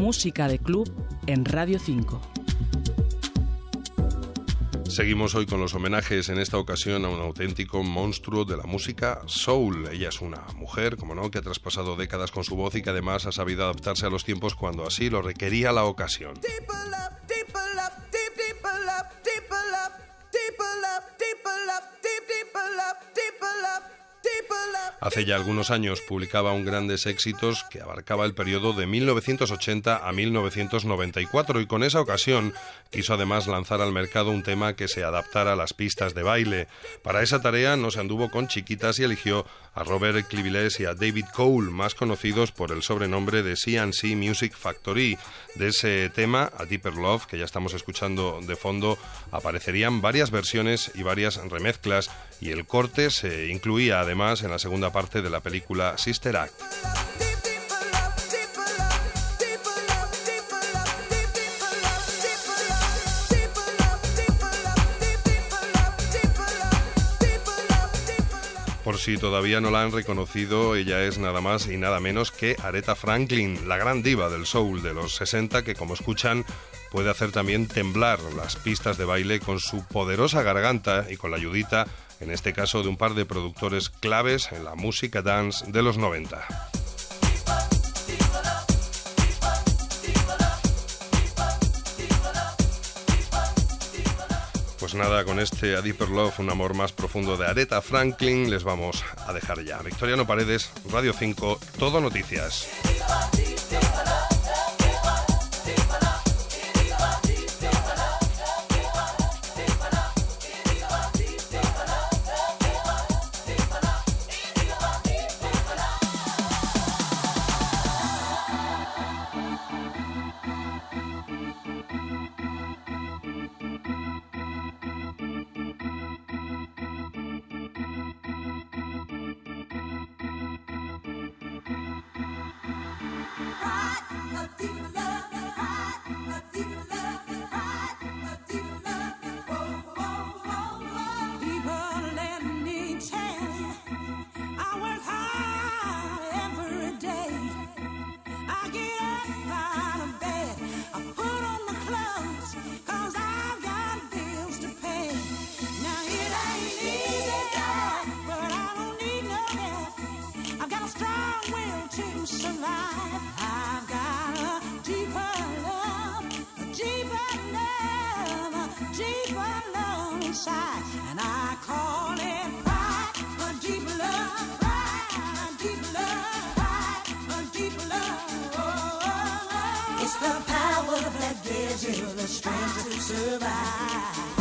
Música de Club en Radio 5. Seguimos hoy con los homenajes, en esta ocasión a un auténtico monstruo de la música soul. Ella es una mujer, como no, que ha traspasado décadas con su voz y que además ha sabido adaptarse a los tiempos cuando así lo requería la ocasión. Hace ya algunos años publicaba un grandes éxitos que abarcaba el periodo de 1980 a 1994 y con esa ocasión quiso además lanzar al mercado un tema que se adaptara a las pistas de baile. Para esa tarea no se anduvo con chiquitas y eligió a Robert Clivillés y a David Cole, más conocidos por el sobrenombre de CNC Music Factory. De ese tema, A Deeper Love, que ya estamos escuchando de fondo, aparecerían varias versiones y varias remezclas y el corte se incluía además en la segunda parte de la película Sister Act. Por si todavía no la han reconocido, ella es nada más y nada menos que Aretha Franklin, la gran diva del soul de los 60 que como escuchan puede hacer también temblar las pistas de baile con su poderosa garganta y con la ayudita, en este caso de un par de productores claves en la música dance de los 90. Pues nada, con este A Deeper Love, un amor más profundo de Aretha Franklin, les vamos a dejar ya. Victoriano Paredes, Radio 5, Todo Noticias. The power that gives you the strength to survive.